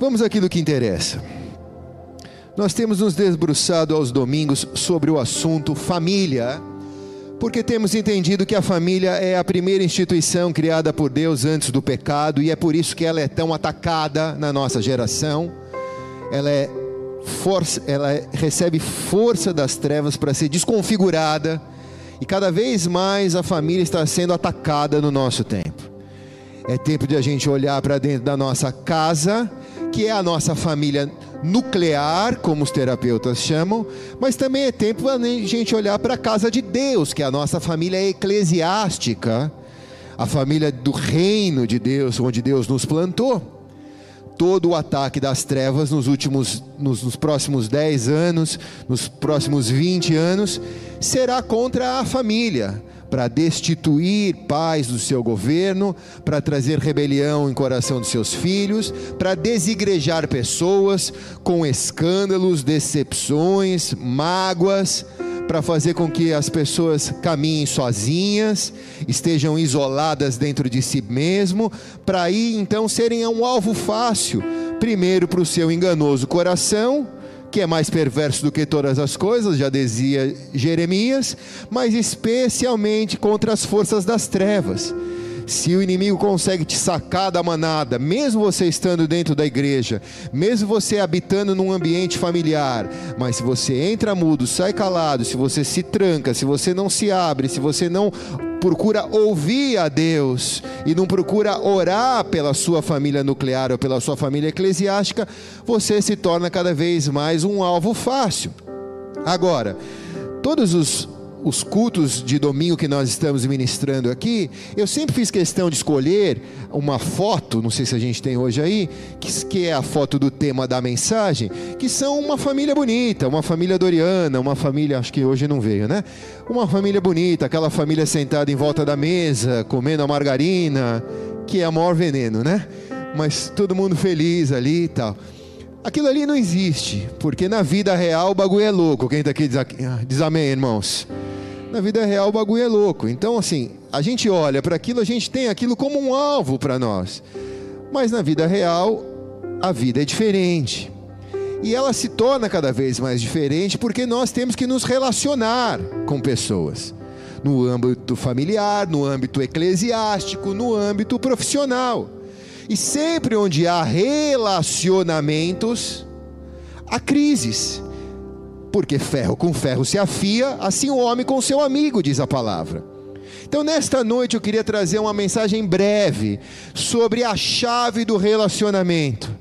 Vamos àquilo que interessa. Nós temos nos debruçado aos domingos sobre o assunto família, porque temos entendido que a família é a primeira instituição criada por Deus antes do pecado e é por isso que ela é tão atacada na nossa geração. Ela é força, ela recebe força das trevas para ser desconfigurada e cada vez mais a família está sendo atacada no nosso tempo. É tempo de a gente olhar para dentro da nossa casa, que é a nossa família nuclear, como os terapeutas chamam, mas também é tempo para a gente olhar para a casa de Deus, que é a nossa família eclesiástica, a família do reino de Deus, onde Deus nos plantou. Todo o ataque das trevas nos últimos, nos, nos, próximos 10 anos, nos próximos 20 anos, será contra a família, para destituir pais do seu governo, para trazer rebelião em coração dos seus filhos, para desigrejar pessoas com escândalos, decepções, mágoas para fazer com que as pessoas caminhem sozinhas, estejam isoladas dentro de si mesmo, para aí então serem um alvo fácil, primeiro para o seu enganoso coração, que é mais perverso do que todas as coisas, já dizia Jeremias, mas especialmente contra as forças das trevas. Se o inimigo consegue te sacar da manada, mesmo você estando dentro da igreja, mesmo você habitando num ambiente familiar, mas se você entra mudo, sai calado, se você se tranca, se você não se abre, se você não procura ouvir a Deus e não procura orar pela sua família nuclear ou pela sua família eclesiástica, você se torna cada vez mais um alvo fácil. Agora, todos os os cultos de domingo que nós estamos ministrando aqui, eu sempre fiz questão de escolher uma foto, não sei se a gente tem hoje aí, que, que é a foto do tema da mensagem, que são uma família bonita, uma família doriana, uma família, acho que hoje não veio, né? Uma família bonita, aquela família sentada em volta da mesa, comendo a margarina, que é o maior veneno, né? Mas todo mundo feliz ali e tal. Aquilo ali não existe, porque na vida real o bagulho é louco. Quem está aqui diz, diz amém, irmãos. Na vida real o bagulho é louco. Então, assim, a gente olha para aquilo, a gente tem aquilo como um alvo para nós. Mas na vida real, a vida é diferente. E ela se torna cada vez mais diferente porque nós temos que nos relacionar com pessoas. No âmbito familiar, no âmbito eclesiástico, no âmbito profissional. E sempre onde há relacionamentos, há crises. Porque ferro com ferro se afia, assim o homem com seu amigo, diz a palavra. Então, nesta noite, eu queria trazer uma mensagem breve sobre a chave do relacionamento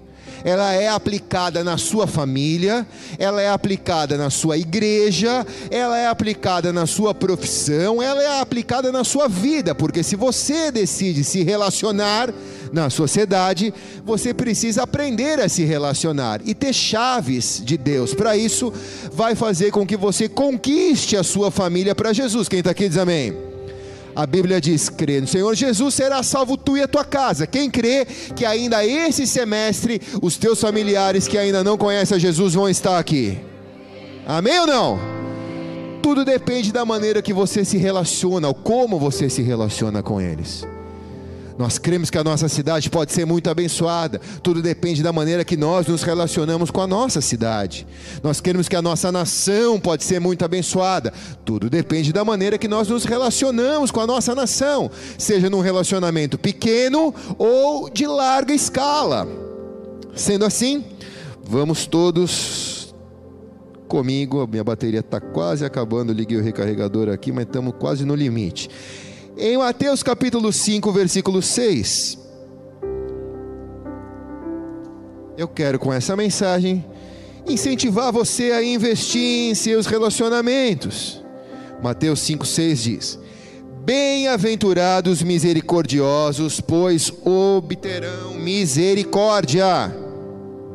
ela é aplicada na sua família, ela é aplicada na sua igreja, ela é aplicada na sua profissão, ela é aplicada na sua vida, porque se você decide se relacionar na sociedade, você precisa aprender a se relacionar e ter chaves de Deus. Para isso, vai fazer com que você conquiste a sua família para Jesus. Quem está aqui diz amém. A Bíblia diz: crê no Senhor Jesus, será salvo tu e a tua casa. Quem crê que ainda esse semestre os teus familiares que ainda não conhecem a Jesus vão estar aqui? Amém ou não? Tudo depende da maneira que você se relaciona, ou como você se relaciona com eles. Nós cremos que a nossa cidade pode ser muito abençoada. Tudo depende da maneira que nós nos relacionamos com a nossa cidade. Nós queremos que a nossa nação pode ser muito abençoada. Tudo depende da maneira que nós nos relacionamos com a nossa nação, seja num relacionamento pequeno ou de larga escala. Sendo assim, vamos todos comigo. Minha bateria está quase acabando. Liguei o recarregador aqui, mas estamos quase no limite. Em Mateus capítulo 5, versículo 6. Eu quero com essa mensagem incentivar você a investir em seus relacionamentos. Mateus 5,6 diz: Bem-aventurados misericordiosos, pois obterão misericórdia.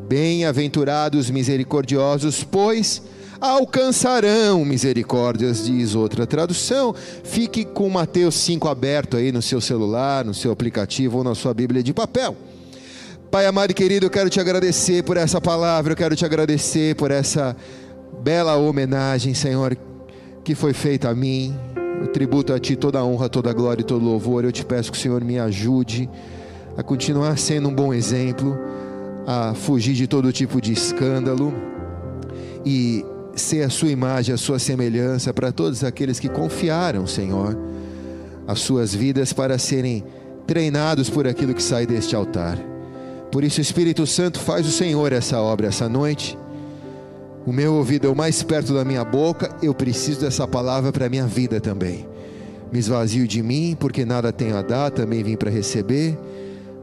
Bem-aventurados misericordiosos, pois alcançarão misericórdias, diz outra tradução. Fique com Mateus 5 aberto aí no seu celular, no seu aplicativo ou na sua Bíblia de papel. Pai amado e querido, eu quero te agradecer por essa palavra, eu quero te agradecer por essa bela homenagem, Senhor, que foi feita a mim. Eu tributo a Ti toda a honra, toda a glória e todo louvor. Eu te peço que o Senhor me ajude a continuar sendo um bom exemplo a fugir de todo tipo de escândalo e ser a sua imagem, a sua semelhança para todos aqueles que confiaram, Senhor, as suas vidas para serem treinados por aquilo que sai deste altar. Por isso, Espírito Santo, faz o Senhor essa obra essa noite. O meu ouvido é o mais perto da minha boca, eu preciso dessa palavra para a minha vida também. Me esvazio de mim, porque nada tenho a dar, também vim para receber.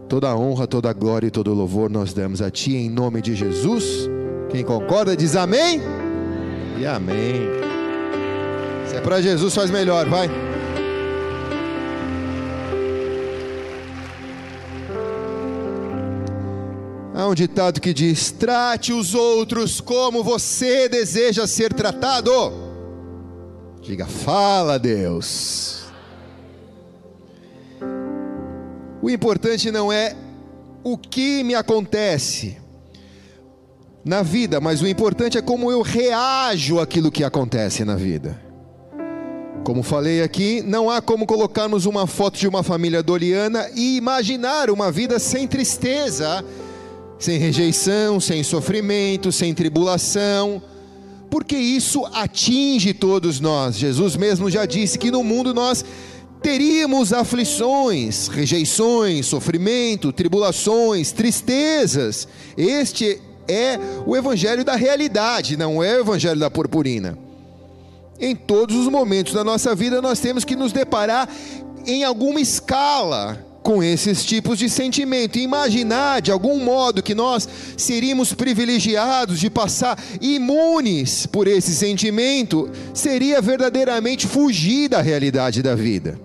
Toda a honra, toda a glória e todo o louvor nós damos a Ti, em nome de Jesus. Quem concorda diz amém e amém. Se é para Jesus, faz melhor, vai. Há um ditado que diz: trate os outros como você deseja ser tratado. Diga, fala, Deus. O importante não é o que me acontece na vida, mas o importante é como eu reajo àquilo que acontece na vida. Como falei aqui, não há como colocarmos uma foto de uma família doliana e imaginar uma vida sem tristeza sem rejeição, sem sofrimento, sem tribulação, porque isso atinge todos nós. Jesus mesmo já disse que no mundo nós teríamos aflições, rejeições, sofrimento, tribulações, tristezas. Este é o evangelho da realidade, não é o evangelho da purpurina. Em todos os momentos da nossa vida nós temos que nos deparar em alguma escala com esses tipos de sentimento. E imaginar de algum modo que nós seríamos privilegiados de passar imunes por esse sentimento seria verdadeiramente fugir da realidade da vida.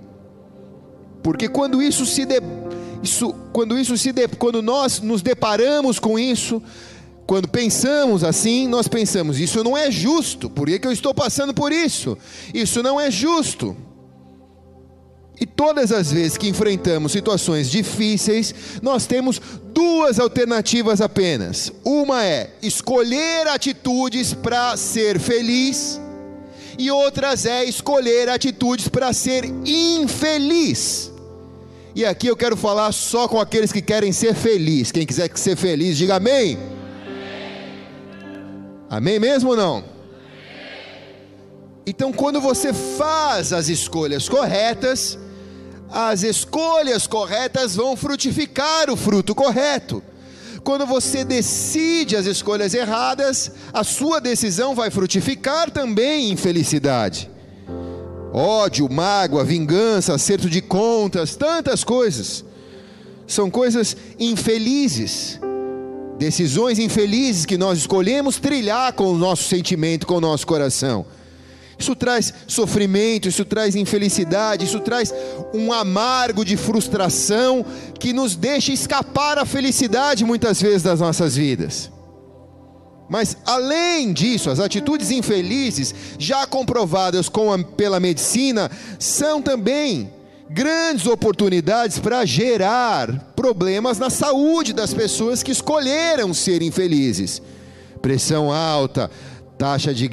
Porque quando isso se de, isso, quando isso se de, quando nós nos deparamos com isso, quando pensamos assim, nós pensamos: isso não é justo, por que, que eu estou passando por isso? Isso não é justo. E todas as vezes que enfrentamos situações difíceis, nós temos duas alternativas apenas. Uma é escolher atitudes para ser feliz, e outras é escolher atitudes para ser infeliz. E aqui eu quero falar só com aqueles que querem ser felizes. Quem quiser ser feliz, diga amém. Amém, mesmo ou não? Então, quando você faz as escolhas corretas, as escolhas corretas vão frutificar o fruto correto. Quando você decide as escolhas erradas, a sua decisão vai frutificar também em felicidade. Ódio, mágoa, vingança, acerto de contas, tantas coisas. São coisas infelizes, decisões infelizes que nós escolhemos trilhar com o nosso sentimento, com o nosso coração. Isso traz sofrimento, isso traz infelicidade, isso traz um amargo de frustração que nos deixa escapar a felicidade muitas vezes das nossas vidas. Mas além disso, as atitudes infelizes, já comprovadas a, pela medicina, são também grandes oportunidades para gerar problemas na saúde das pessoas que escolheram ser infelizes. Pressão alta, taxa de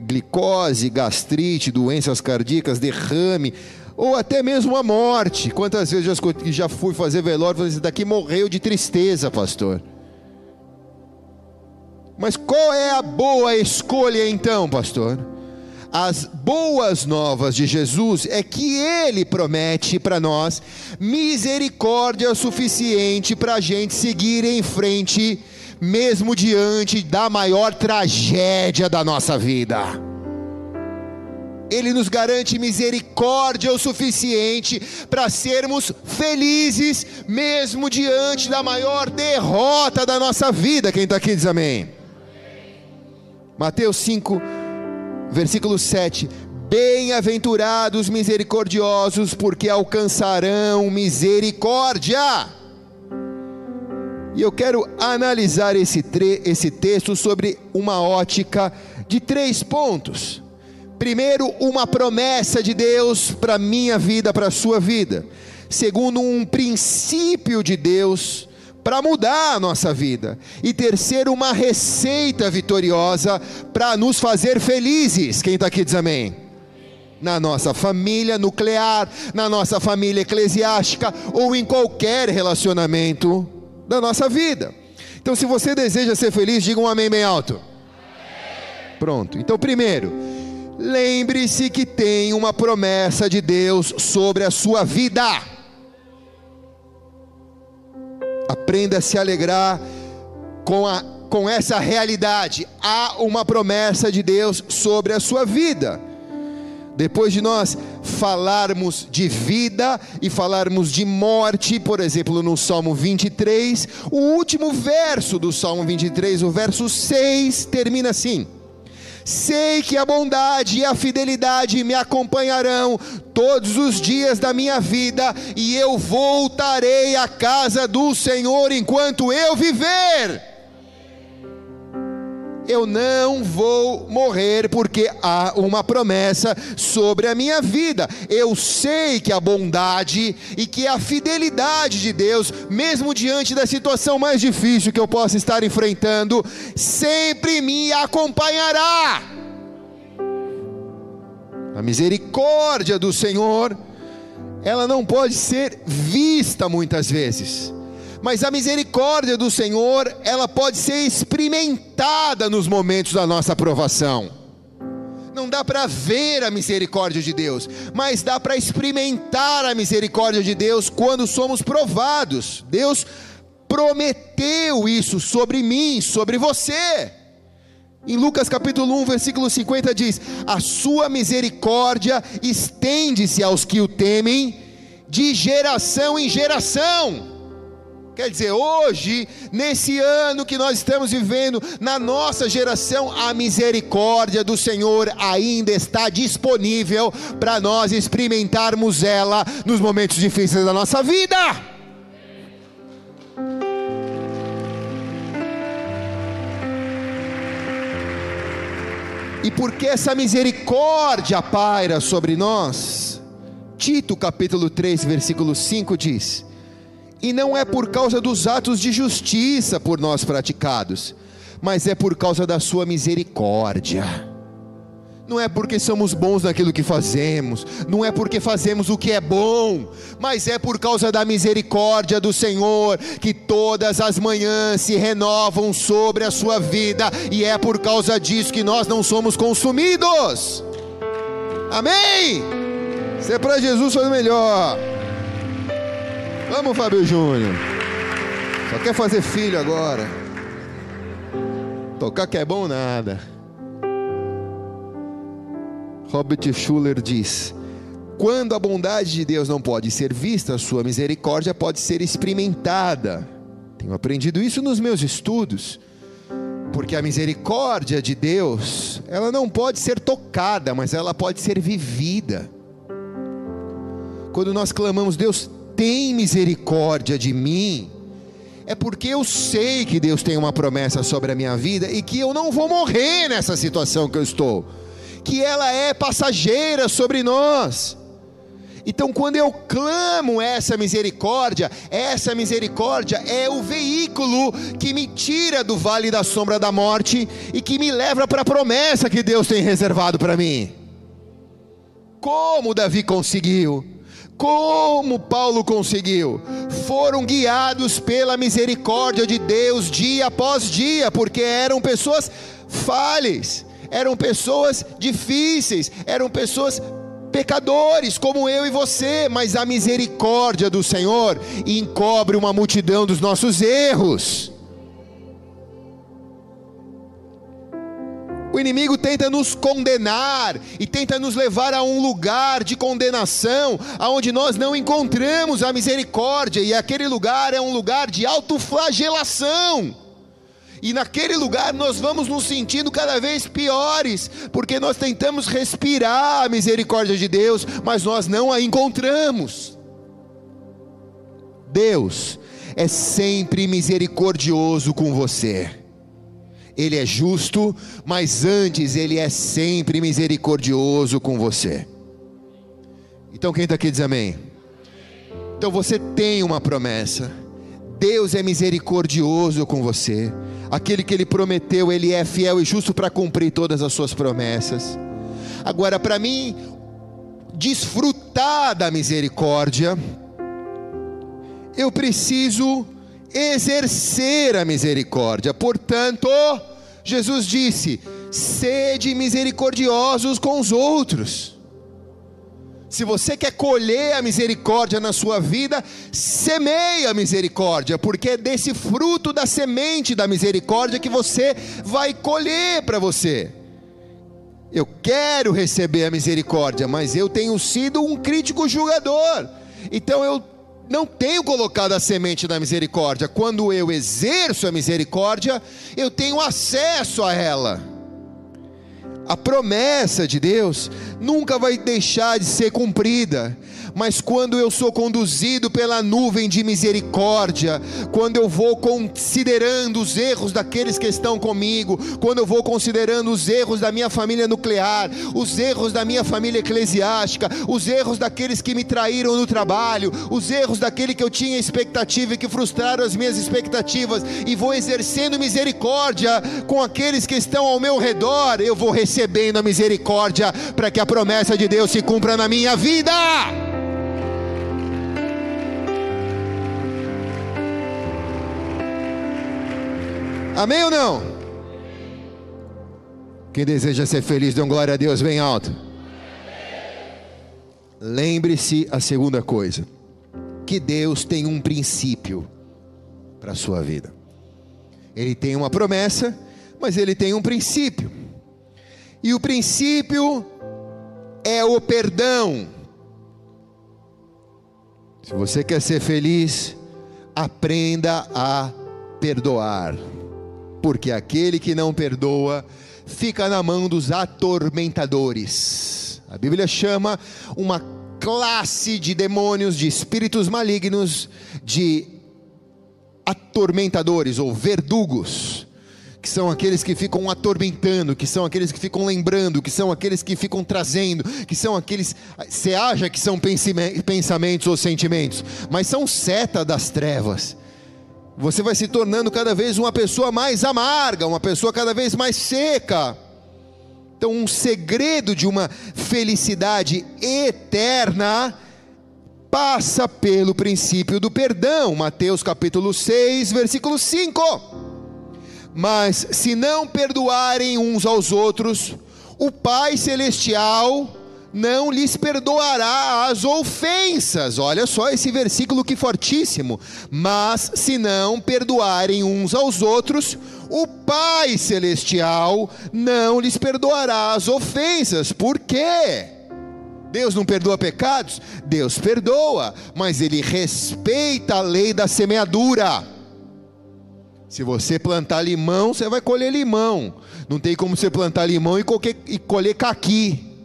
glicose gastrite, doenças cardíacas, derrame, ou até mesmo a morte. Quantas vezes já, já fui fazer velório e falei, esse daqui morreu de tristeza, pastor. Mas qual é a boa escolha então, pastor? As boas novas de Jesus é que Ele promete para nós misericórdia suficiente para a gente seguir em frente mesmo diante da maior tragédia da nossa vida. Ele nos garante misericórdia o suficiente para sermos felizes, mesmo diante da maior derrota da nossa vida. Quem está aqui diz amém. Mateus 5, versículo 7. Bem-aventurados misericordiosos, porque alcançarão misericórdia. E eu quero analisar esse, esse texto sobre uma ótica de três pontos. Primeiro, uma promessa de Deus para minha vida, para a sua vida. Segundo, um princípio de Deus para mudar a nossa vida. E terceiro, uma receita vitoriosa para nos fazer felizes. Quem está aqui diz amém na nossa família nuclear, na nossa família eclesiástica ou em qualquer relacionamento da nossa vida. Então, se você deseja ser feliz, diga um amém bem alto. Pronto. Então, primeiro, lembre-se que tem uma promessa de Deus sobre a sua vida. Aprenda a se alegrar com, a, com essa realidade. Há uma promessa de Deus sobre a sua vida. Depois de nós falarmos de vida e falarmos de morte, por exemplo, no Salmo 23, o último verso do Salmo 23, o verso 6, termina assim: Sei que a bondade e a fidelidade me acompanharão todos os dias da minha vida, e eu voltarei à casa do Senhor enquanto eu viver eu não vou morrer porque há uma promessa sobre a minha vida. Eu sei que a bondade e que a fidelidade de Deus, mesmo diante da situação mais difícil que eu possa estar enfrentando, sempre me acompanhará. A misericórdia do Senhor, ela não pode ser vista muitas vezes mas a misericórdia do Senhor, ela pode ser experimentada nos momentos da nossa aprovação. Não dá para ver a misericórdia de Deus, mas dá para experimentar a misericórdia de Deus quando somos provados. Deus prometeu isso sobre mim, sobre você. Em Lucas capítulo 1, versículo 50 diz: A sua misericórdia estende-se aos que o temem, de geração em geração. Quer dizer, hoje, nesse ano que nós estamos vivendo, na nossa geração, a misericórdia do Senhor ainda está disponível para nós experimentarmos ela nos momentos difíceis da nossa vida. E porque essa misericórdia paira sobre nós, Tito capítulo 3, versículo 5 diz: e não é por causa dos atos de justiça por nós praticados, mas é por causa da Sua misericórdia. Não é porque somos bons naquilo que fazemos, não é porque fazemos o que é bom, mas é por causa da misericórdia do Senhor que todas as manhãs se renovam sobre a sua vida, e é por causa disso que nós não somos consumidos. Amém? Se é para Jesus, foi o Vamos, Fábio Júnior. Só quer fazer filho agora. Tocar que é bom nada. Robert Schuller diz: Quando a bondade de Deus não pode ser vista, a sua misericórdia pode ser experimentada. Tenho aprendido isso nos meus estudos. Porque a misericórdia de Deus, ela não pode ser tocada, mas ela pode ser vivida. Quando nós clamamos, Deus, tem misericórdia de mim, é porque eu sei que Deus tem uma promessa sobre a minha vida e que eu não vou morrer nessa situação que eu estou, que ela é passageira sobre nós. Então, quando eu clamo essa misericórdia, essa misericórdia é o veículo que me tira do vale da sombra da morte e que me leva para a promessa que Deus tem reservado para mim. Como Davi conseguiu? Como Paulo conseguiu? Foram guiados pela misericórdia de Deus dia após dia, porque eram pessoas falhas, eram pessoas difíceis, eram pessoas pecadores como eu e você, mas a misericórdia do Senhor encobre uma multidão dos nossos erros. O inimigo tenta nos condenar e tenta nos levar a um lugar de condenação, aonde nós não encontramos a misericórdia, e aquele lugar é um lugar de autoflagelação. E naquele lugar nós vamos nos sentindo cada vez piores, porque nós tentamos respirar a misericórdia de Deus, mas nós não a encontramos. Deus é sempre misericordioso com você. Ele é justo, mas antes Ele é sempre misericordioso com você. Então quem está aqui diz amém? Então você tem uma promessa. Deus é misericordioso com você. Aquele que Ele prometeu, Ele é fiel e justo para cumprir todas as suas promessas. Agora, para mim, desfrutar da misericórdia, eu preciso exercer a misericórdia. Portanto, Jesus disse: sede misericordiosos com os outros. Se você quer colher a misericórdia na sua vida, semeie a misericórdia, porque é desse fruto da semente da misericórdia que você vai colher para você. Eu quero receber a misericórdia, mas eu tenho sido um crítico julgador. Então eu não tenho colocado a semente da misericórdia. Quando eu exerço a misericórdia, eu tenho acesso a ela a promessa de Deus nunca vai deixar de ser cumprida mas quando eu sou conduzido pela nuvem de misericórdia, quando eu vou considerando os erros daqueles que estão comigo, quando eu vou considerando os erros da minha família nuclear, os erros da minha família eclesiástica, os erros daqueles que me traíram no trabalho, os erros daquele que eu tinha expectativa e que frustraram as minhas expectativas, e vou exercendo misericórdia com aqueles que estão ao meu redor, eu vou recebendo a misericórdia para que a promessa de Deus se cumpra na minha vida. Amém ou não? Quem deseja ser feliz, dê um glória a Deus bem alto. Lembre-se a segunda coisa: que Deus tem um princípio para a sua vida. Ele tem uma promessa, mas ele tem um princípio. E o princípio é o perdão. Se você quer ser feliz, aprenda a perdoar porque aquele que não perdoa fica na mão dos atormentadores. A Bíblia chama uma classe de demônios, de espíritos malignos, de atormentadores ou verdugos, que são aqueles que ficam atormentando, que são aqueles que ficam lembrando, que são aqueles que ficam trazendo, que são aqueles. Você acha que são pensamentos ou sentimentos, mas são seta das trevas você vai se tornando cada vez uma pessoa mais amarga, uma pessoa cada vez mais seca. Então, um segredo de uma felicidade eterna passa pelo princípio do perdão. Mateus capítulo 6, versículo 5. Mas se não perdoarem uns aos outros, o Pai celestial não lhes perdoará as ofensas. Olha só esse versículo que fortíssimo. Mas se não perdoarem uns aos outros, o Pai celestial não lhes perdoará as ofensas. Por quê? Deus não perdoa pecados? Deus perdoa, mas ele respeita a lei da semeadura. Se você plantar limão, você vai colher limão. Não tem como você plantar limão e colher caqui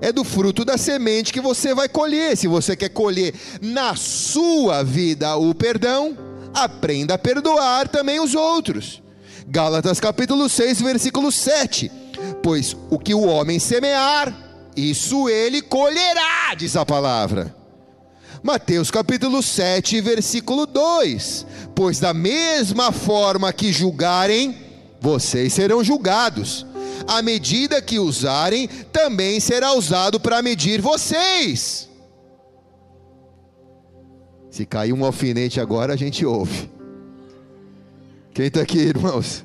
é do fruto da semente que você vai colher. Se você quer colher na sua vida o perdão, aprenda a perdoar também os outros. Gálatas capítulo 6, versículo 7. Pois o que o homem semear, isso ele colherá, diz a palavra. Mateus capítulo 7, versículo 2: Pois da mesma forma que julgarem, vocês serão julgados a medida que usarem também será usado para medir vocês. Se cair um alfinete agora, a gente ouve. Quem está aqui, irmãos?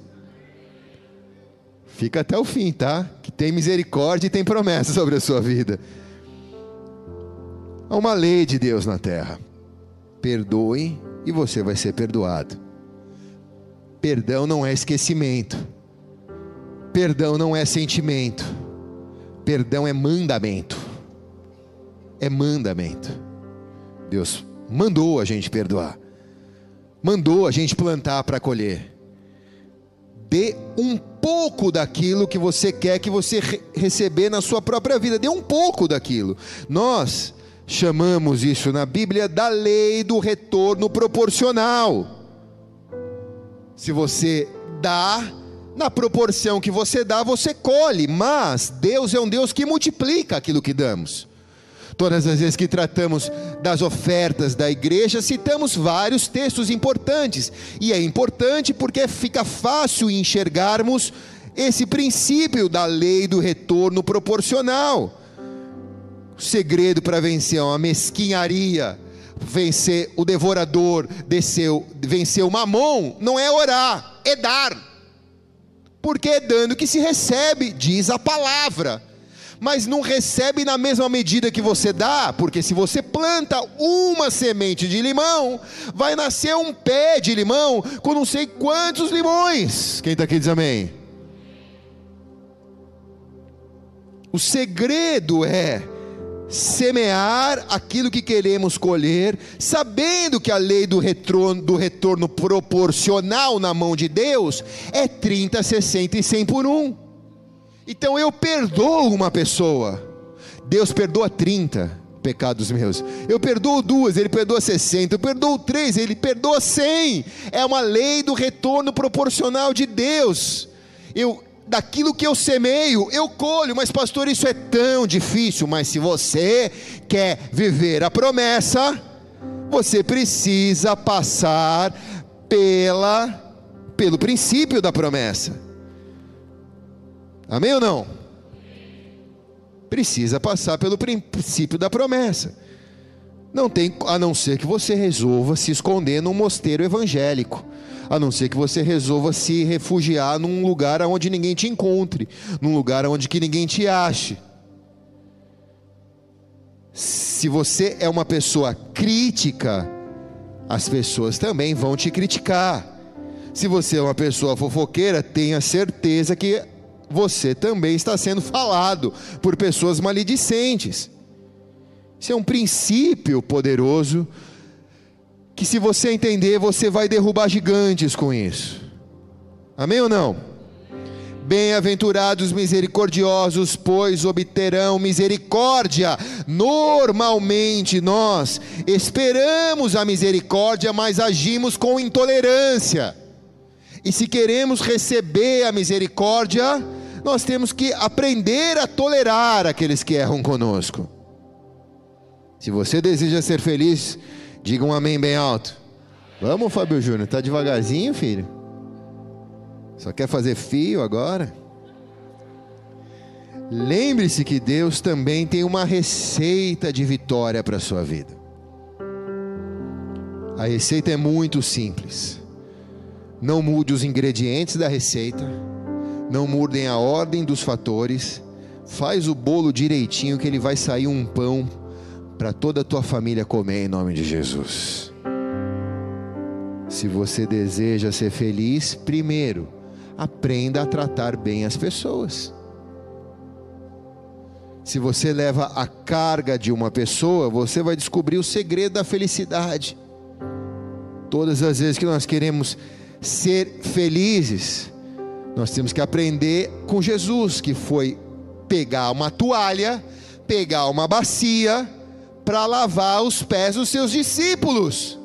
Fica até o fim, tá? Que tem misericórdia e tem promessa sobre a sua vida. Há uma lei de Deus na terra. Perdoe e você vai ser perdoado. Perdão não é esquecimento. Perdão não é sentimento, perdão é mandamento. É mandamento. Deus mandou a gente perdoar, mandou a gente plantar para colher. Dê um pouco daquilo que você quer que você re receber na sua própria vida, dê um pouco daquilo. Nós chamamos isso na Bíblia da lei do retorno proporcional. Se você dá, na proporção que você dá, você colhe, mas Deus é um Deus que multiplica aquilo que damos. Todas as vezes que tratamos das ofertas da igreja, citamos vários textos importantes, e é importante porque fica fácil enxergarmos esse princípio da lei do retorno proporcional. O segredo para vencer uma mesquinharia, vencer o devorador, desceu, venceu o mamon, não é orar, é dar. Porque é dando que se recebe, diz a palavra. Mas não recebe na mesma medida que você dá, porque se você planta uma semente de limão, vai nascer um pé de limão com não sei quantos limões. Quem está aqui diz amém. O segredo é semear aquilo que queremos colher, sabendo que a lei do retorno, do retorno proporcional na mão de Deus é 30, 60 e 100 por um. Então eu perdoo uma pessoa, Deus perdoa 30 pecados meus. Eu perdoo duas, ele perdoa 60. Eu perdoo três, ele perdoa 100. É uma lei do retorno proporcional de Deus. Eu daquilo que eu semeio, eu colho. Mas, pastor, isso é tão difícil. Mas se você quer viver a promessa, você precisa passar pela pelo princípio da promessa. Amém ou não? Precisa passar pelo princípio da promessa. Não tem a não ser que você resolva se esconder num mosteiro evangélico a não ser que você resolva se refugiar num lugar onde ninguém te encontre, num lugar onde que ninguém te ache. Se você é uma pessoa crítica, as pessoas também vão te criticar. Se você é uma pessoa fofoqueira, tenha certeza que você também está sendo falado por pessoas maledicentes. Isso é um princípio poderoso que se você entender, você vai derrubar gigantes com isso. Amém ou não? Bem-aventurados misericordiosos, pois obterão misericórdia. Normalmente nós esperamos a misericórdia, mas agimos com intolerância. E se queremos receber a misericórdia, nós temos que aprender a tolerar aqueles que erram conosco. Se você deseja ser feliz, Diga um amém bem alto. Vamos, Fábio Júnior, tá devagarzinho, filho? Só quer fazer fio agora? Lembre-se que Deus também tem uma receita de vitória para a sua vida. A receita é muito simples. Não mude os ingredientes da receita, não mudem a ordem dos fatores, faz o bolo direitinho que ele vai sair um pão para toda a tua família comer em nome de Jesus. Se você deseja ser feliz, primeiro, aprenda a tratar bem as pessoas. Se você leva a carga de uma pessoa, você vai descobrir o segredo da felicidade. Todas as vezes que nós queremos ser felizes, nós temos que aprender com Jesus, que foi pegar uma toalha, pegar uma bacia, para lavar os pés dos seus discípulos.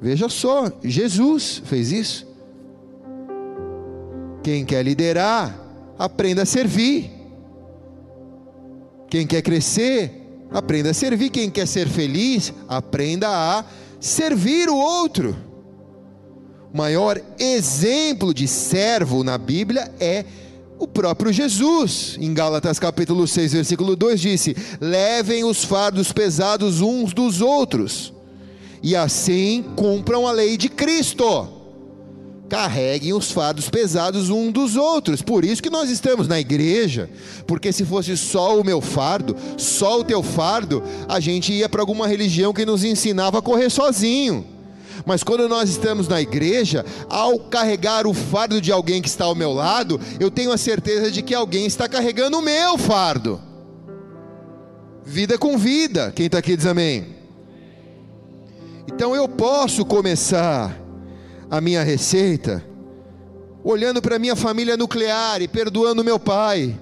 Veja só, Jesus fez isso. Quem quer liderar, aprenda a servir. Quem quer crescer, aprenda a servir. Quem quer ser feliz, aprenda a servir o outro. O maior exemplo de servo na Bíblia é o próprio Jesus, em Gálatas capítulo 6, versículo 2, disse: Levem os fardos pesados uns dos outros, e assim cumpram a lei de Cristo. Carreguem os fardos pesados uns dos outros. Por isso que nós estamos na igreja, porque se fosse só o meu fardo, só o teu fardo, a gente ia para alguma religião que nos ensinava a correr sozinho. Mas quando nós estamos na igreja, ao carregar o fardo de alguém que está ao meu lado, eu tenho a certeza de que alguém está carregando o meu fardo. Vida com vida, quem está aqui diz amém. Então eu posso começar a minha receita olhando para minha família nuclear e perdoando meu pai,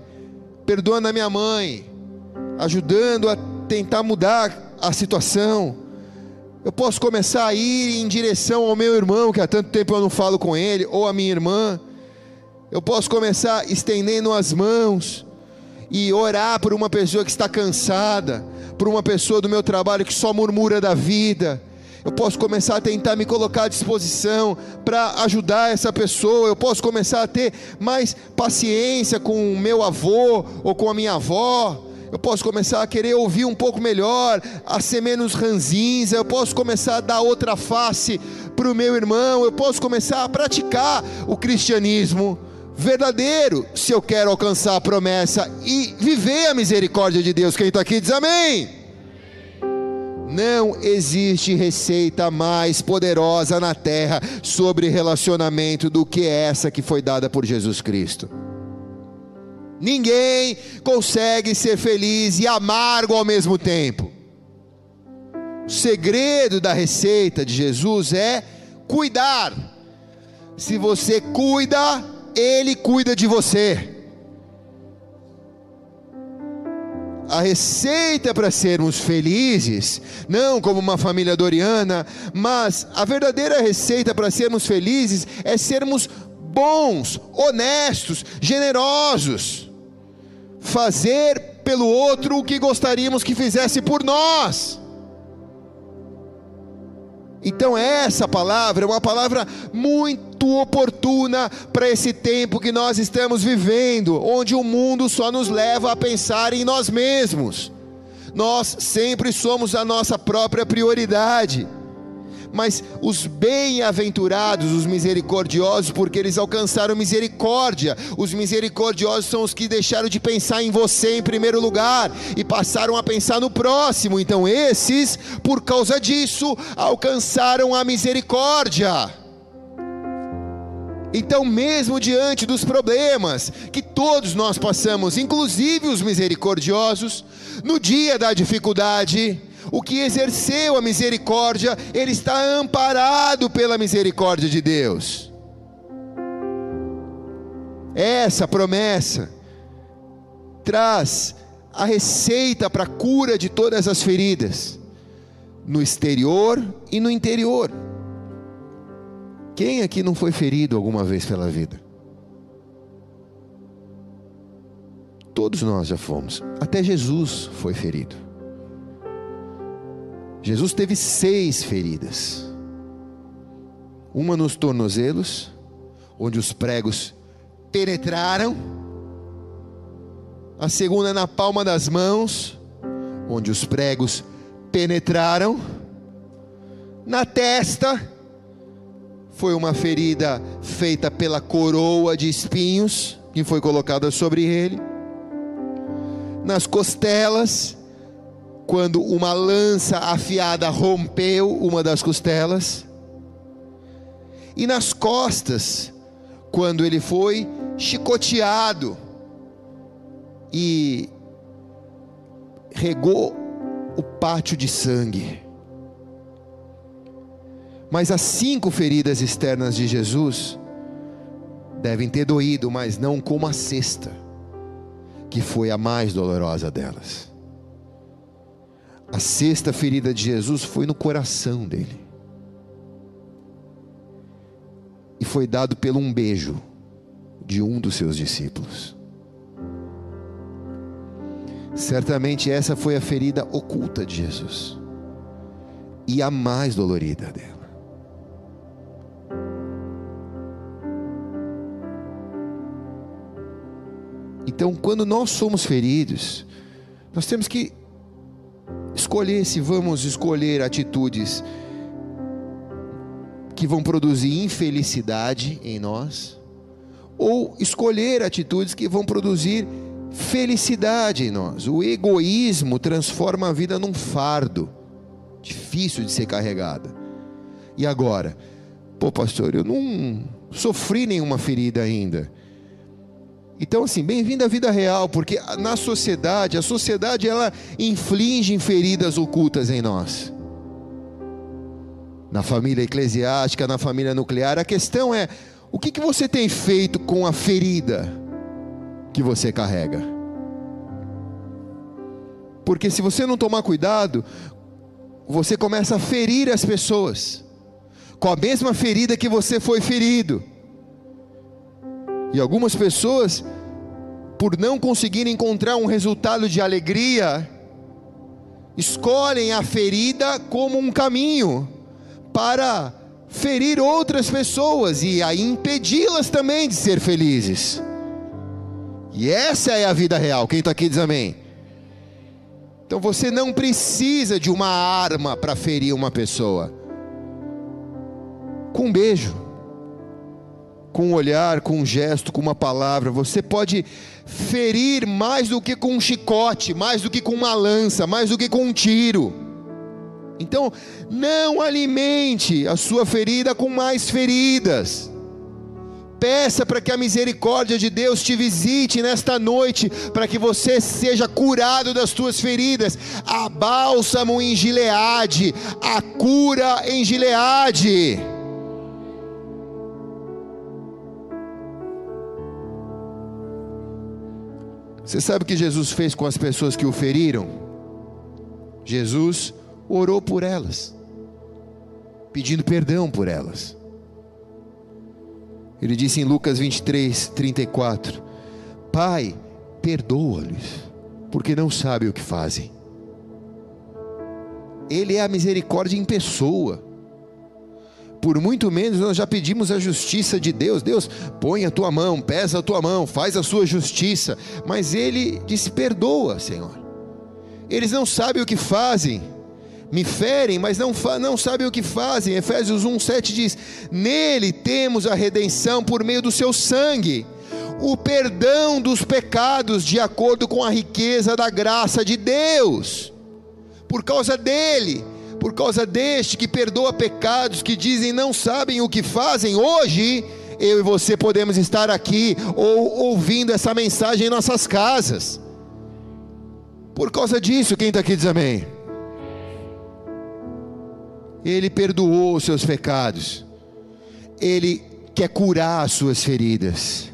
perdoando a minha mãe, ajudando a tentar mudar a situação eu posso começar a ir em direção ao meu irmão, que há tanto tempo eu não falo com ele, ou a minha irmã. Eu posso começar estendendo as mãos e orar por uma pessoa que está cansada, por uma pessoa do meu trabalho que só murmura da vida. Eu posso começar a tentar me colocar à disposição para ajudar essa pessoa. Eu posso começar a ter mais paciência com o meu avô ou com a minha avó eu posso começar a querer ouvir um pouco melhor, a ser menos ranzinza, eu posso começar a dar outra face para o meu irmão, eu posso começar a praticar o cristianismo verdadeiro, se eu quero alcançar a promessa e viver a misericórdia de Deus. Quem está aqui diz amém. Não existe receita mais poderosa na terra sobre relacionamento do que essa que foi dada por Jesus Cristo. Ninguém consegue ser feliz e amargo ao mesmo tempo. O segredo da receita de Jesus é cuidar. Se você cuida, Ele cuida de você. a receita para sermos felizes, não como uma família doriana, mas a verdadeira receita para sermos felizes é sermos bons, honestos, generosos fazer pelo outro o que gostaríamos que fizesse por nós. Então, essa palavra é uma palavra muito oportuna para esse tempo que nós estamos vivendo, onde o mundo só nos leva a pensar em nós mesmos. Nós sempre somos a nossa própria prioridade mas os bem-aventurados, os misericordiosos, porque eles alcançaram misericórdia. Os misericordiosos são os que deixaram de pensar em você em primeiro lugar e passaram a pensar no próximo. Então, esses, por causa disso, alcançaram a misericórdia. Então, mesmo diante dos problemas que todos nós passamos, inclusive os misericordiosos, no dia da dificuldade, o que exerceu a misericórdia, ele está amparado pela misericórdia de Deus. Essa promessa traz a receita para a cura de todas as feridas, no exterior e no interior. Quem aqui não foi ferido alguma vez pela vida? Todos nós já fomos, até Jesus foi ferido. Jesus teve seis feridas. Uma nos tornozelos, onde os pregos penetraram. A segunda na palma das mãos, onde os pregos penetraram. Na testa, foi uma ferida feita pela coroa de espinhos que foi colocada sobre ele. Nas costelas, quando uma lança afiada rompeu uma das costelas, e nas costas, quando ele foi chicoteado e regou o pátio de sangue. Mas as cinco feridas externas de Jesus devem ter doído, mas não como a sexta, que foi a mais dolorosa delas. A sexta ferida de Jesus foi no coração dele. E foi dado pelo um beijo de um dos seus discípulos. Certamente essa foi a ferida oculta de Jesus e a mais dolorida dela. Então, quando nós somos feridos, nós temos que escolher se vamos escolher atitudes que vão produzir infelicidade em nós, ou escolher atitudes que vão produzir felicidade em nós. O egoísmo transforma a vida num fardo, difícil de ser carregada. E agora? Pô, pastor, eu não sofri nenhuma ferida ainda. Então, assim, bem-vindo à vida real, porque na sociedade, a sociedade ela inflige feridas ocultas em nós. Na família eclesiástica, na família nuclear, a questão é: o que, que você tem feito com a ferida que você carrega? Porque se você não tomar cuidado, você começa a ferir as pessoas com a mesma ferida que você foi ferido. E algumas pessoas, por não conseguirem encontrar um resultado de alegria, escolhem a ferida como um caminho para ferir outras pessoas e aí impedi-las também de ser felizes. E essa é a vida real. Quem está aqui diz amém. Então você não precisa de uma arma para ferir uma pessoa. Com um beijo, com um olhar, com um gesto, com uma palavra, você pode ferir mais do que com um chicote, mais do que com uma lança, mais do que com um tiro. Então, não alimente a sua ferida com mais feridas. Peça para que a misericórdia de Deus te visite nesta noite, para que você seja curado das tuas feridas. A bálsamo em Gileade, a cura em Gileade. Você sabe o que Jesus fez com as pessoas que o feriram? Jesus orou por elas, pedindo perdão por elas. Ele disse em Lucas 23, 34: Pai, perdoa-lhes, porque não sabem o que fazem. Ele é a misericórdia em pessoa. Por muito menos nós já pedimos a justiça de Deus. Deus, põe a tua mão, pesa a tua mão, faz a sua justiça. Mas ele disse: perdoa, Senhor. Eles não sabem o que fazem me ferem, mas não, não sabem o que fazem. Efésios 1,7 diz: Nele temos a redenção por meio do seu sangue, o perdão dos pecados, de acordo com a riqueza da graça de Deus. Por causa dele, por causa deste que perdoa pecados, que dizem não sabem o que fazem, hoje eu e você podemos estar aqui ou ouvindo essa mensagem em nossas casas. Por causa disso, quem está aqui diz amém. Ele perdoou os seus pecados. Ele quer curar as suas feridas.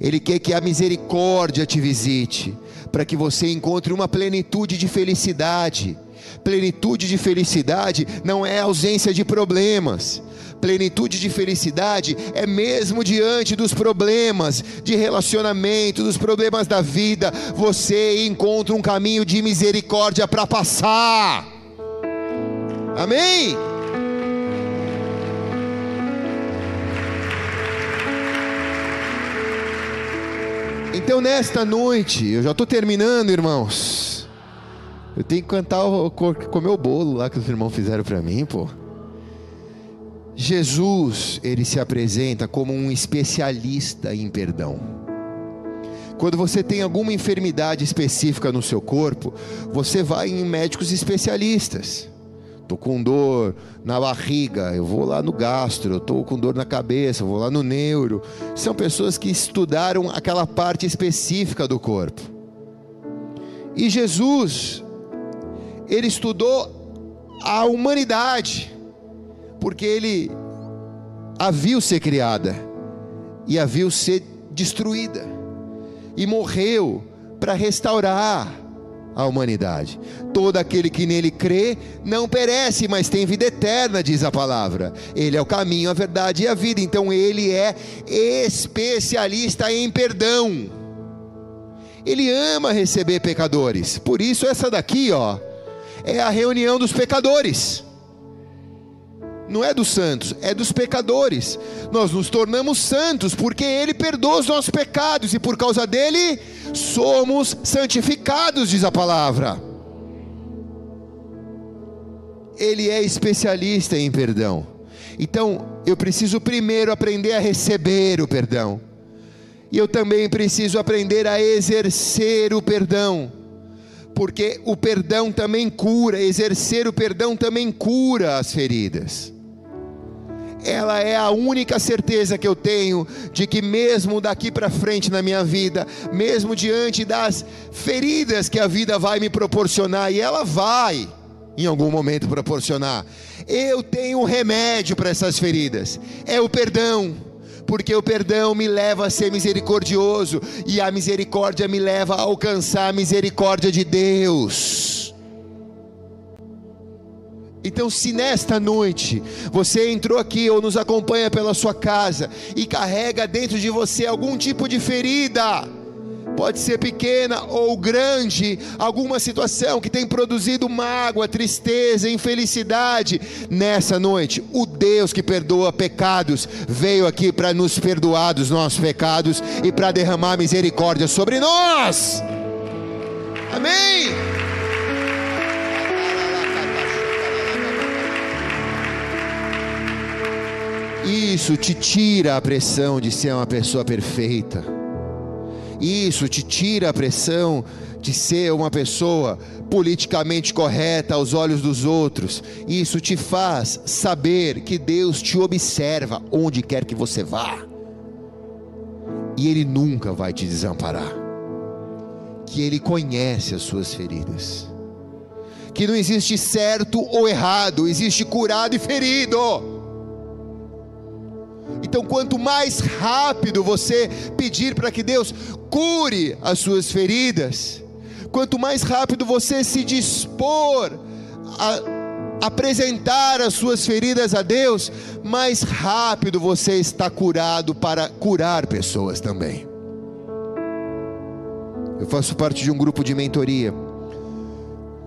Ele quer que a misericórdia te visite, para que você encontre uma plenitude de felicidade. Plenitude de felicidade não é ausência de problemas. Plenitude de felicidade é mesmo diante dos problemas de relacionamento, dos problemas da vida, você encontra um caminho de misericórdia para passar. Amém? Então, nesta noite, eu já estou terminando, irmãos. Eu tenho que cantar, comer o bolo lá que os irmãos fizeram para mim, pô. Jesus, ele se apresenta como um especialista em perdão. Quando você tem alguma enfermidade específica no seu corpo, você vai em médicos especialistas. Estou com dor na barriga, eu vou lá no gastro, estou com dor na cabeça, eu vou lá no neuro. São pessoas que estudaram aquela parte específica do corpo. E Jesus, ele estudou a humanidade, porque ele a viu ser criada e a viu ser destruída, e morreu para restaurar a humanidade. Todo aquele que nele crê não perece, mas tem vida eterna, diz a palavra. Ele é o caminho, a verdade e a vida. Então ele é especialista em perdão. Ele ama receber pecadores. Por isso essa daqui, ó, é a reunião dos pecadores não é dos santos, é dos pecadores. Nós nos tornamos santos porque Ele perdoa os nossos pecados e por causa dele somos santificados, diz a palavra. Ele é especialista em perdão. Então, eu preciso primeiro aprender a receber o perdão. E eu também preciso aprender a exercer o perdão. Porque o perdão também cura, exercer o perdão também cura as feridas. Ela é a única certeza que eu tenho de que, mesmo daqui para frente na minha vida, mesmo diante das feridas que a vida vai me proporcionar, e ela vai em algum momento proporcionar, eu tenho um remédio para essas feridas: é o perdão porque o perdão me leva a ser misericordioso e a misericórdia me leva a alcançar a misericórdia de Deus. Então, se nesta noite você entrou aqui ou nos acompanha pela sua casa e carrega dentro de você algum tipo de ferida, pode ser pequena ou grande, alguma situação que tem produzido mágoa, tristeza, infelicidade, nessa noite, o Deus que perdoa pecados veio aqui para nos perdoar dos nossos pecados e para derramar misericórdia sobre nós. Amém. Isso te tira a pressão de ser uma pessoa perfeita. Isso te tira a pressão de ser uma pessoa politicamente correta aos olhos dos outros. Isso te faz saber que Deus te observa onde quer que você vá. E Ele nunca vai te desamparar. Que Ele conhece as suas feridas. Que não existe certo ou errado, existe curado e ferido. Então, quanto mais rápido você pedir para que Deus cure as suas feridas, quanto mais rápido você se dispor a apresentar as suas feridas a Deus, mais rápido você está curado para curar pessoas também. Eu faço parte de um grupo de mentoria.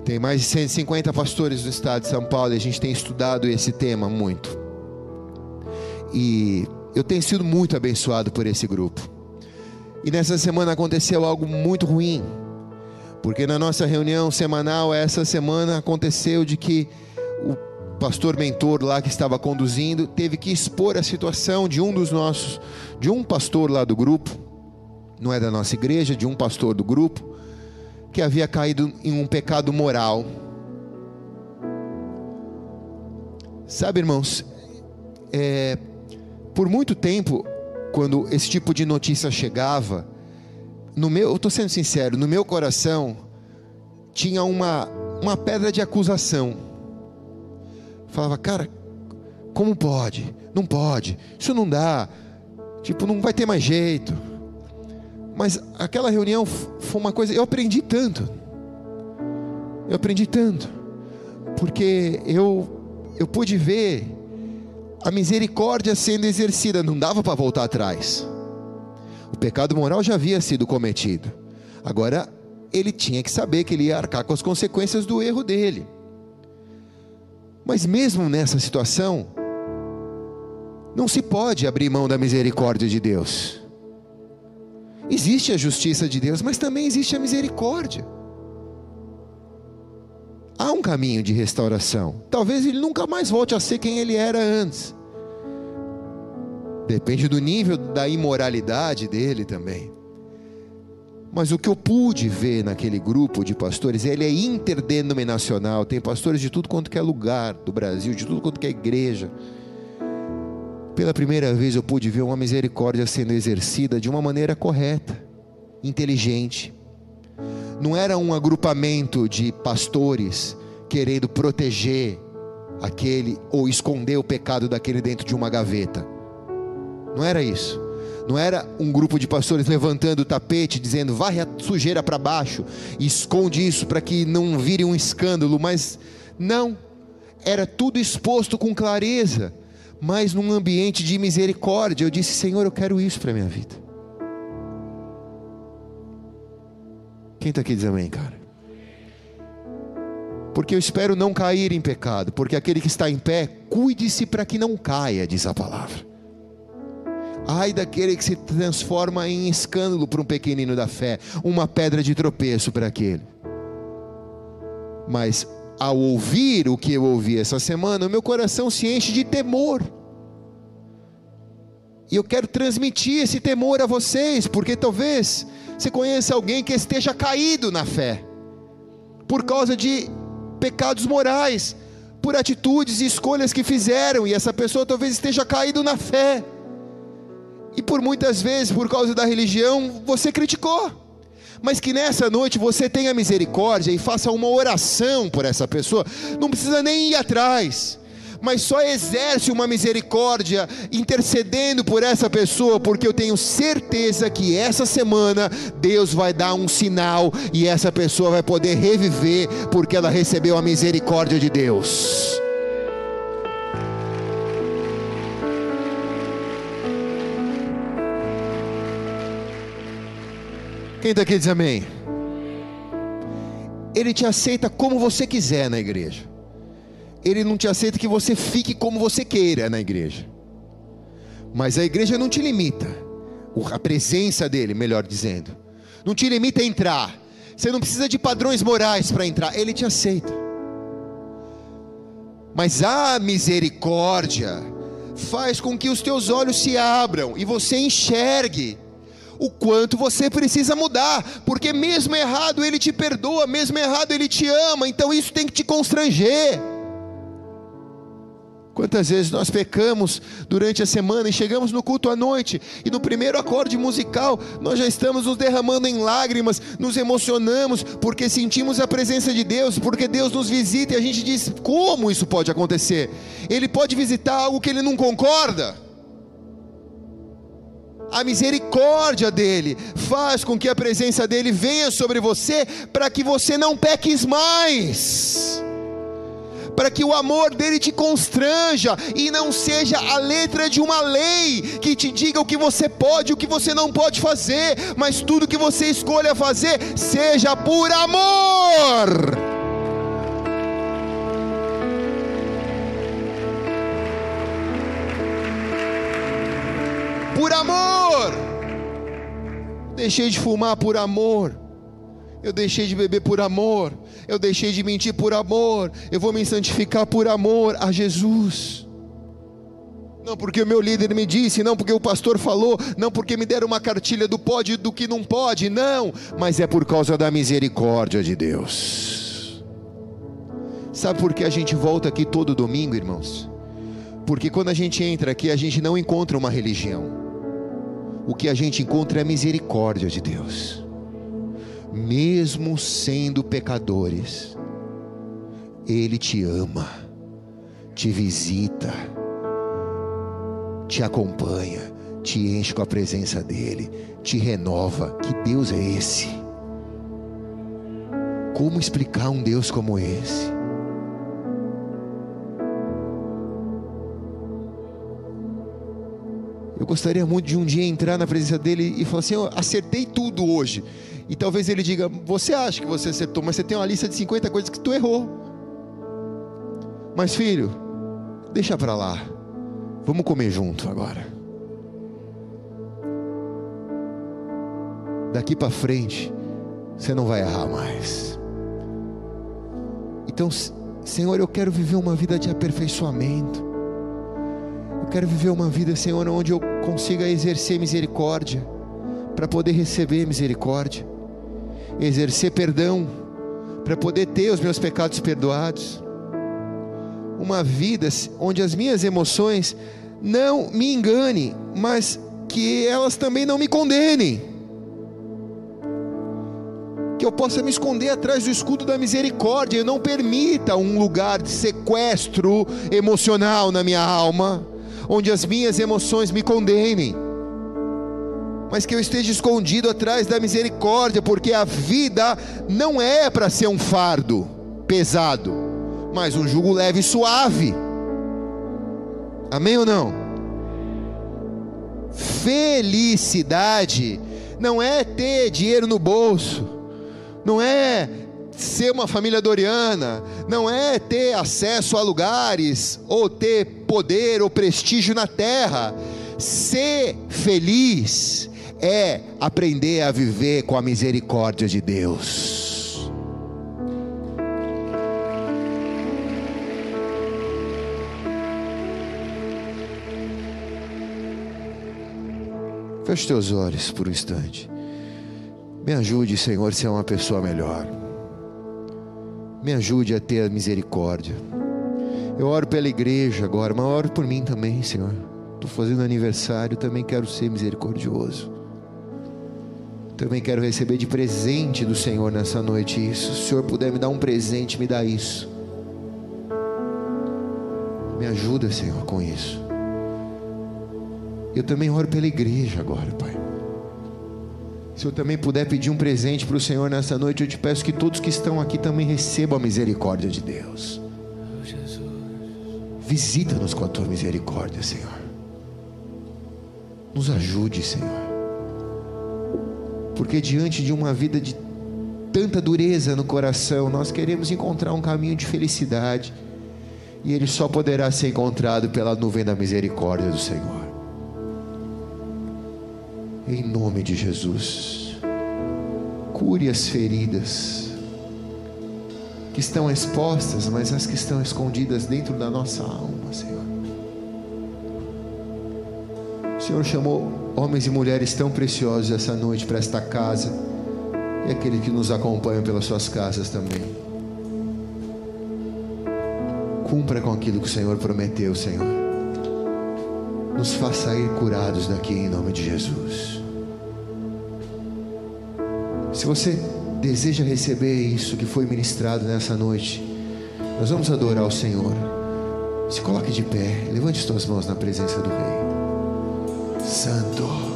Tem mais de 150 pastores do estado de São Paulo e a gente tem estudado esse tema muito. E eu tenho sido muito abençoado por esse grupo. E nessa semana aconteceu algo muito ruim porque na nossa reunião semanal, essa semana aconteceu de que o pastor mentor lá que estava conduzindo teve que expor a situação de um dos nossos, de um pastor lá do grupo, não é da nossa igreja, de um pastor do grupo, que havia caído em um pecado moral. Sabe, irmãos, é, por muito tempo, quando esse tipo de notícia chegava, no meu, eu estou sendo sincero, no meu coração tinha uma, uma pedra de acusação. Falava, cara, como pode? Não pode, isso não dá, tipo, não vai ter mais jeito. Mas aquela reunião foi uma coisa, eu aprendi tanto, eu aprendi tanto, porque eu, eu pude ver a misericórdia sendo exercida, não dava para voltar atrás. O pecado moral já havia sido cometido. Agora, ele tinha que saber que ele ia arcar com as consequências do erro dele. Mas mesmo nessa situação, não se pode abrir mão da misericórdia de Deus. Existe a justiça de Deus, mas também existe a misericórdia. Há um caminho de restauração. Talvez ele nunca mais volte a ser quem ele era antes. Depende do nível da imoralidade dele também. Mas o que eu pude ver naquele grupo de pastores, ele é interdenominacional, tem pastores de tudo quanto é lugar do Brasil, de tudo quanto é igreja. Pela primeira vez eu pude ver uma misericórdia sendo exercida de uma maneira correta, inteligente. Não era um agrupamento de pastores querendo proteger aquele ou esconder o pecado daquele dentro de uma gaveta não era isso. Não era um grupo de pastores levantando o tapete, dizendo, varre a sujeira para baixo, esconde isso para que não vire um escândalo, mas não. Era tudo exposto com clareza, mas num ambiente de misericórdia. Eu disse, Senhor, eu quero isso para a minha vida. Quem está aqui diz amém, cara? Porque eu espero não cair em pecado, porque aquele que está em pé, cuide-se para que não caia, diz a palavra. Ai daquele que se transforma em escândalo para um pequenino da fé, uma pedra de tropeço para aquele. Mas ao ouvir o que eu ouvi essa semana, o meu coração se enche de temor. E eu quero transmitir esse temor a vocês, porque talvez você conheça alguém que esteja caído na fé, por causa de pecados morais, por atitudes e escolhas que fizeram, e essa pessoa talvez esteja caído na fé. E por muitas vezes, por causa da religião, você criticou. Mas que nessa noite você tenha misericórdia e faça uma oração por essa pessoa. Não precisa nem ir atrás mas só exerce uma misericórdia intercedendo por essa pessoa, porque eu tenho certeza que essa semana Deus vai dar um sinal e essa pessoa vai poder reviver, porque ela recebeu a misericórdia de Deus. Quem está aqui diz amém? Ele te aceita como você quiser na igreja. Ele não te aceita que você fique como você queira na igreja. Mas a igreja não te limita. A presença dele, melhor dizendo. Não te limita a entrar. Você não precisa de padrões morais para entrar. Ele te aceita. Mas a misericórdia faz com que os teus olhos se abram e você enxergue o quanto você precisa mudar, porque mesmo errado ele te perdoa, mesmo errado ele te ama, então isso tem que te constranger. Quantas vezes nós pecamos durante a semana e chegamos no culto à noite e no primeiro acorde musical nós já estamos nos derramando em lágrimas, nos emocionamos porque sentimos a presença de Deus, porque Deus nos visita e a gente diz: como isso pode acontecer? Ele pode visitar algo que ele não concorda. A misericórdia dele faz com que a presença dele venha sobre você para que você não peques mais para que o amor dele te constranja e não seja a letra de uma lei que te diga o que você pode e o que você não pode fazer, mas tudo que você escolha fazer seja por amor. Por amor. Deixei de fumar por amor. Eu deixei de beber por amor eu deixei de mentir por amor, eu vou me santificar por amor a Jesus. Não porque o meu líder me disse, não porque o pastor falou, não porque me deram uma cartilha do pode e do que não pode, não, mas é por causa da misericórdia de Deus. Sabe por que a gente volta aqui todo domingo, irmãos? Porque quando a gente entra aqui, a gente não encontra uma religião. O que a gente encontra é a misericórdia de Deus mesmo sendo pecadores, Ele te ama, te visita, te acompanha, te enche com a presença dEle, te renova. Que Deus é esse? Como explicar um Deus como esse? Eu gostaria muito de um dia entrar na presença dele e falar assim: eu acertei tudo hoje. E talvez ele diga: Você acha que você acertou, mas você tem uma lista de 50 coisas que tu errou. Mas filho, deixa para lá. Vamos comer junto agora. Daqui para frente, você não vai errar mais. Então, Senhor, eu quero viver uma vida de aperfeiçoamento. Eu quero viver uma vida, Senhor, onde eu consiga exercer misericórdia, para poder receber misericórdia exercer perdão, para poder ter os meus pecados perdoados. Uma vida onde as minhas emoções não me enganem, mas que elas também não me condenem. Que eu possa me esconder atrás do escudo da misericórdia, e não permita um lugar de sequestro emocional na minha alma, onde as minhas emoções me condenem mas que eu esteja escondido atrás da misericórdia, porque a vida não é para ser um fardo pesado, mas um jugo leve e suave. Amém ou não? Felicidade não é ter dinheiro no bolso, não é ser uma família doriana, não é ter acesso a lugares, ou ter poder ou prestígio na terra. Ser feliz é aprender a viver com a misericórdia de Deus. Feche teus olhos por um instante. Me ajude, Senhor, a ser uma pessoa melhor. Me ajude a ter a misericórdia. Eu oro pela igreja agora, mas oro por mim também, Senhor. Estou fazendo aniversário, também quero ser misericordioso. Também quero receber de presente do Senhor nessa noite isso. Se o Senhor puder me dar um presente, me dá isso. Me ajuda, Senhor, com isso. Eu também oro pela igreja agora, Pai. Se eu também puder pedir um presente para o Senhor nessa noite, eu te peço que todos que estão aqui também recebam a misericórdia de Deus. Visita-nos com a tua misericórdia, Senhor. Nos ajude, Senhor porque diante de uma vida de tanta dureza no coração, nós queremos encontrar um caminho de felicidade, e ele só poderá ser encontrado pela nuvem da misericórdia do Senhor. Em nome de Jesus, cure as feridas que estão expostas, mas as que estão escondidas dentro da nossa alma, Senhor. Senhor chamou homens e mulheres tão preciosos essa noite para esta casa e aqueles que nos acompanham pelas suas casas também. Cumpra com aquilo que o Senhor prometeu, Senhor. Nos faça ir curados daqui em nome de Jesus. Se você deseja receber isso que foi ministrado nessa noite, nós vamos adorar o Senhor. Se coloque de pé, levante suas mãos na presença do Rei. Santo.